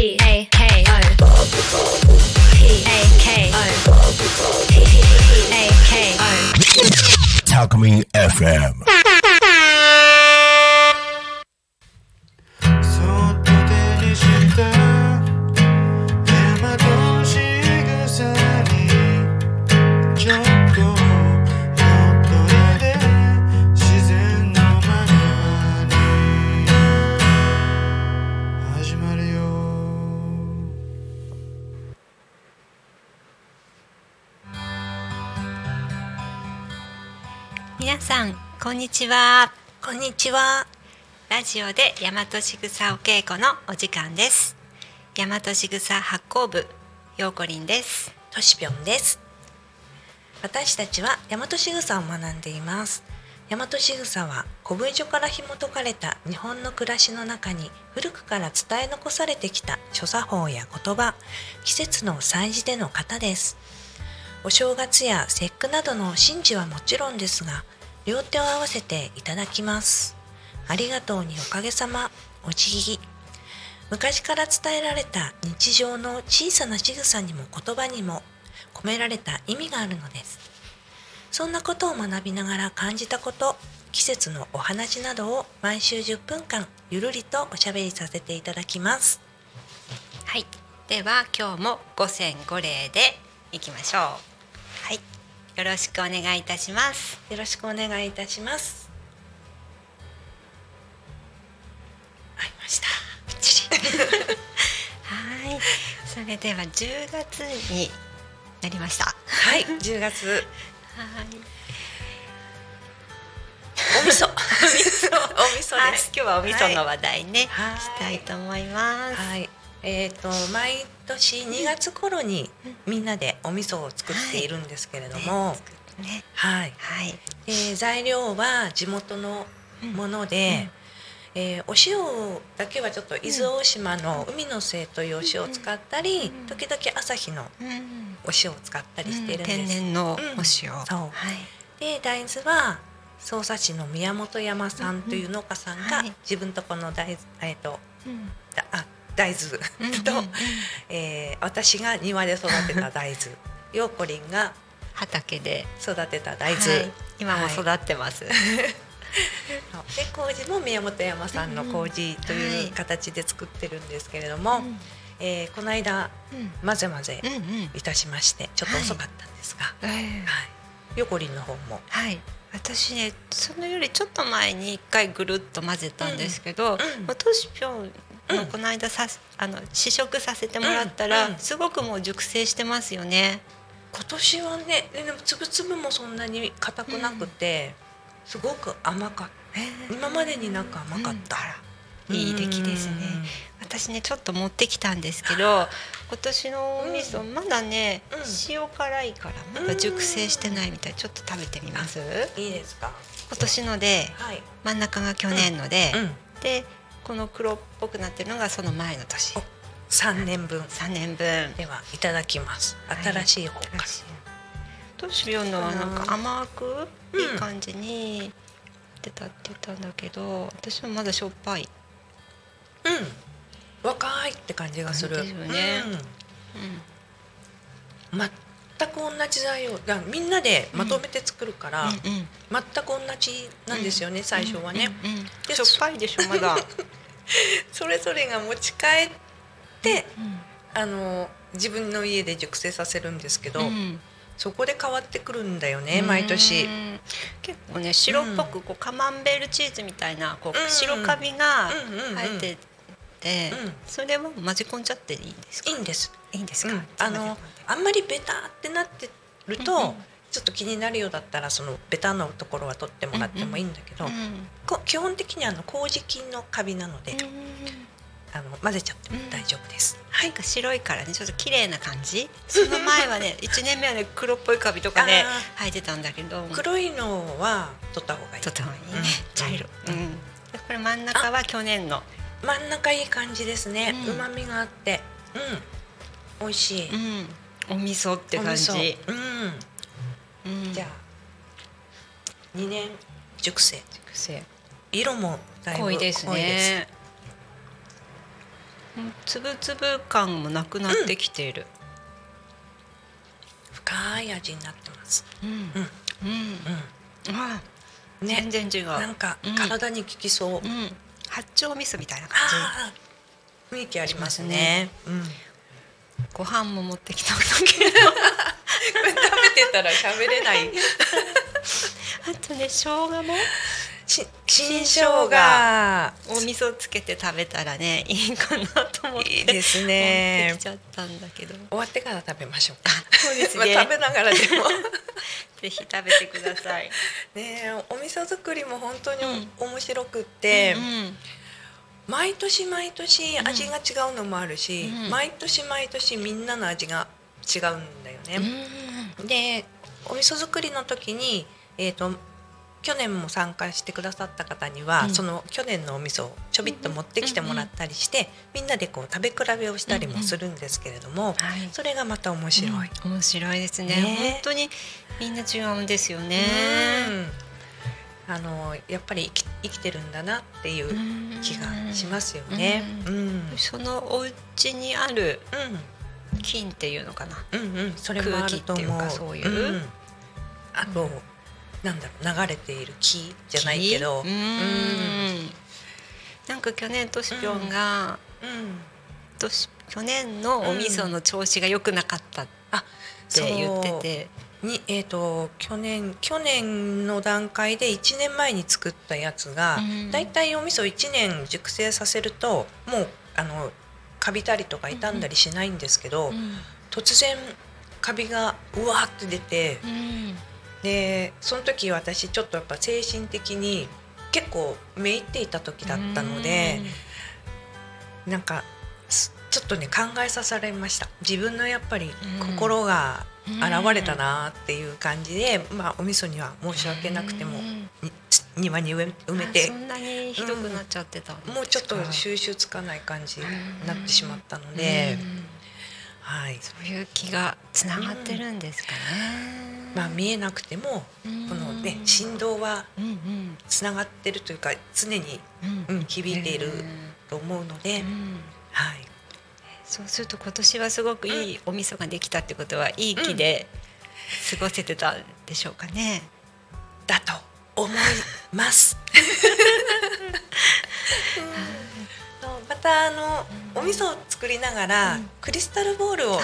P A K O P A K O P A K O Talk Me FM. 皆さんこんにちはこんにちは。ラジオで大和しぐさお稽古のお時間です大和しぐさ発行部ようこりんですとしぴょんです。私たちは大和しぐさを学んでいます。大和しぐさは古文書から紐解かれた日本の暮らしの中に古くから伝え残されてきた所作法や言葉、季節の祭事での型です。お正月や節句などの神事はもちろんですが、両手を合わせていただきます。ありがとうにおかげさま、お辞儀。昔から伝えられた日常の小さな仕草にも言葉にも込められた意味があるのです。そんなことを学びながら感じたこと季節のお話などを毎週10分間ゆるりとおしゃべりさせていただきます。はい。では今日も五線五礼でいきましょう。よろしくお願いいたします。よろしくお願いいたします。会いました。はい。それでは10月になりました。ははい。10月。い。お味噌。お味噌。はいです、今日はお味噌の話題ね、はい。したいと思います。はい、えっ、と毎年2月頃にみんなでお味噌を作っているんですけれども、ね、はい、はい、えー材料は地元のもので、えーお塩だけはちょっと伊豆大島の海の精というお塩を使ったり、時々朝日のうん、お塩を使ったりしているんです。天然のお塩、そう。はい、で大豆は匝瑳市の宮本山さんという農家さんがはい。自分とこの大豆、えっ、とうん、だあ大豆。と、うんうんうん。えー私が庭で育てた大豆。ようこりんが畑で。育てた大豆、はい。今も育はいってます。で麹も宮本山さんの麹とはい。いう形で作ってるんですけれども、えーこの間うん、混ぜ混ぜうん、うん、いたしましてちょっと遅かったんですが、はい。えーよこりんの方も。はい。私ねそのよりちょっと前に一回ぐるっと混ぜたんですけど、うんうん。まあトシピョンのこの間さ、あの試食させてもらったら、うん。うん。すごくもう熟成してますよね。今年はねででも粒々もそんなに硬くなくて、すごく甘かった。今までになく甘かった、いい出来ですね。私ねちょっと持ってきたんですけど今年のお味噌、まだね、うん。塩辛いからまだ熟成してないみたい。ちょっと食べてみます？いいですか。今年のではい、真ん中が去年ので、うん、でこの黒っぽくなってるのがその前の年。お3年分。3年分。ではいただきます。新しい方から、どうしようのはなんか甘くうんいい感じに出たって言ったんだけど私はまだしょっぱい、うん。若いって感じがする。ですよね。うん、全く同じ材料。だみんなでまとめて作るから、うん。うん全く同じなんですよね、最初はね、うんうん。でしょっぱいでしょまだ、それぞれが持ち帰ってあの自分の家で熟成させるんですけど、うん。そこで変わってくるんだよね毎年。う。ん結構ね白っぽくこうカマンベールチーズみたいなこうんう白カビがうんうんうん生えててうん。それは混ぜ込んじゃっていいんですか？いいんです。いいんですか？うん。あのあんまりベタってなってると、うんうんちょっと気になるようだったらそのベタのところは取ってもらってもいいんだけど、うんこ基本的にあの麹菌のカビなので、あの混ぜちゃっても大丈夫です。なんか白いからねちょっと綺麗な感じ。その前はね 1年目はね黒っぽいカビとかねあ生えてたんだけど。黒いのは取った方がいい。とてもいいね、うん。茶色、ううん。これ真ん中は去年の。真ん中いい感じですね。うん。旨味があって、うん、美味しい。うん。お味噌って感じ。うん。うんじゃあ二年熟成。熟成色もだいぶ濃いですねうんつぶつぶ感もなくなってきている。深い味になってます。うん。うんうん。あ、うん。ね全。然違う。なんかうん体に効きそう。うん。八丁味噌みたいな感ああ、雰囲気ありますね。うん。じ。ご飯も持ってきたんだけど。たら喋れない。あとね、生姜も？し新新生姜。お味噌つけて食べたらね、いいかなと思って。いいですねき。ちゃったんだけど。終わってから食べましょうか。そうですまあね。食べながらでも。ぜひ食べてください。ねえお味噌作りも本当にうん面白くって、うん毎年毎年ん味が違うのもあるし、うん毎年毎年みんなの味が違うんだようね。んでお味噌作りの時に、えー、と去年も参加してくださった方には、うん。その去年のお味噌をちょびっと持ってきてもらったりして、みんなでこう食べ比べをしたりもするんですけれども、はい。それがまた面白い。うん。面白いですね。ね。本当にみんな違うんですよね。うん。あのやっぱり生き生きてるんだなっていう気がしますよね。ううんん、そのお家にあるうん、菌っていうのかな？うん、うん、それ。空気っていうかそういう。んあと、なんだろう流れている木じゃないけど、うーん。なんか去年としぴょんが、うん、去年のお味噌の調子が良くなかったっあ、て言ってて、にえっ、と去年去年の段階で1年前に作ったやつが、うん。だいたいお味噌1年熟成させるともうあのカビたりとか傷んだりしないんですけど、うん突然カビがうわーって出てうん。でその時私ちょっとやっぱ精神的に結構めいっていた時だったので、なんかすちょっとね考えさせられました。自分のやっぱりうん。心が現れたなっていう感じで、まあお味噌には申し訳なくても庭に埋め埋めあてそんなにひどくなっちゃってた。ん。ですか、もうちょっと収集つかない感じになってしまったので、うん。はい。そういう気がつながってるんですかね。まあ、見えなくてもうんこのね振動はうんうん。つながってるというか常に、うん。うん、響いているうん。と思うので、うん。はい、そうすると今年はすごくいいお味噌ができたってことはいい気で過ごせてたんでしょうかね。だと思います。またあのお味噌を作りながら、うん。クリスタルボールを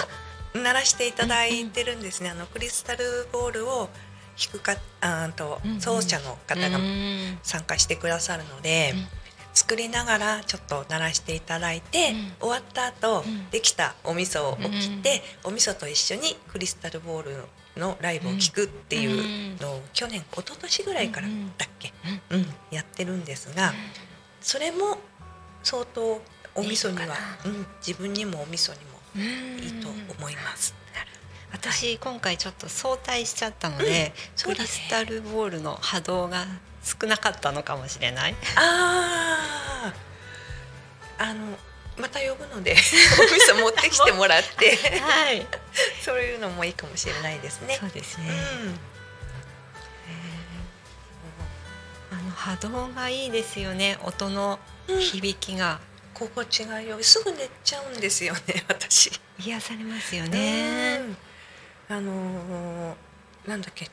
鳴らしていただいてるんですね。あのクリスタルボールを弾くかあーと奏者の方がうん。参加してくださるので、うん。作りながらちょっと鳴らしていただいて、うん。終わった後、うん。できたお味噌を切って、お味噌と一緒にクリスタルボールのライブを聴くっていうのを、去年一昨年ぐらいからだっけ、うん。やってるんですが、それも相当お味噌にはうん、自分にもお味噌にもうんいいと思います。私今回ちょっと早退しちゃったので、クリスタルボールの波動が少なかったのかもしれない。あああのまた呼ぶので お味噌持ってきてもらって。はい。そういうのもいいかもしれないですね。そうですね。うん。あの波動がいいですよね。音の響きが。心地がよい。すぐ寝ちゃうんですよね 私。癒されますよね。うん。あのーなんだっけ。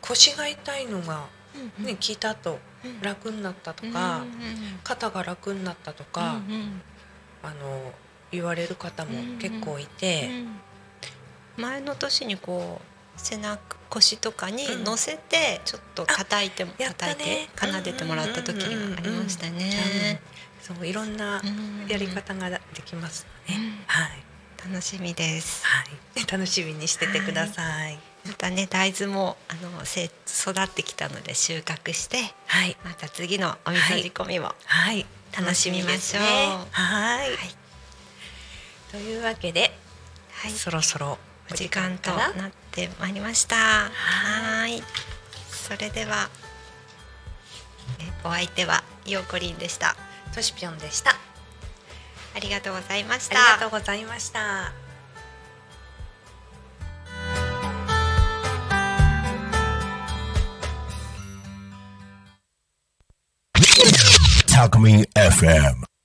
腰が痛いのがうんね聞いた後うん。楽になったとうんか、うん肩が楽になったとうんか、うん。あの言われる方も結構いて、うん前の年にこう背中腰とかにうん。乗せてちょっと叩いても、やった叩いねて奏でてもらった時がありましたね。そういろんなうん。やり方ができますので、うん。はい、楽しみです。はい、楽しみにしててください。またね大豆もあの成育ってきたので収穫してはい、また次のお味噌仕込みも、はい、楽しみましょう。はい、はい。というわけで、はい。そろそろお時間とかななってまいりました。はい。それでは、えお相手はようこりんでした。としぴょんでした。ありがとうございましあた。りがとうございました。Talk Me FM.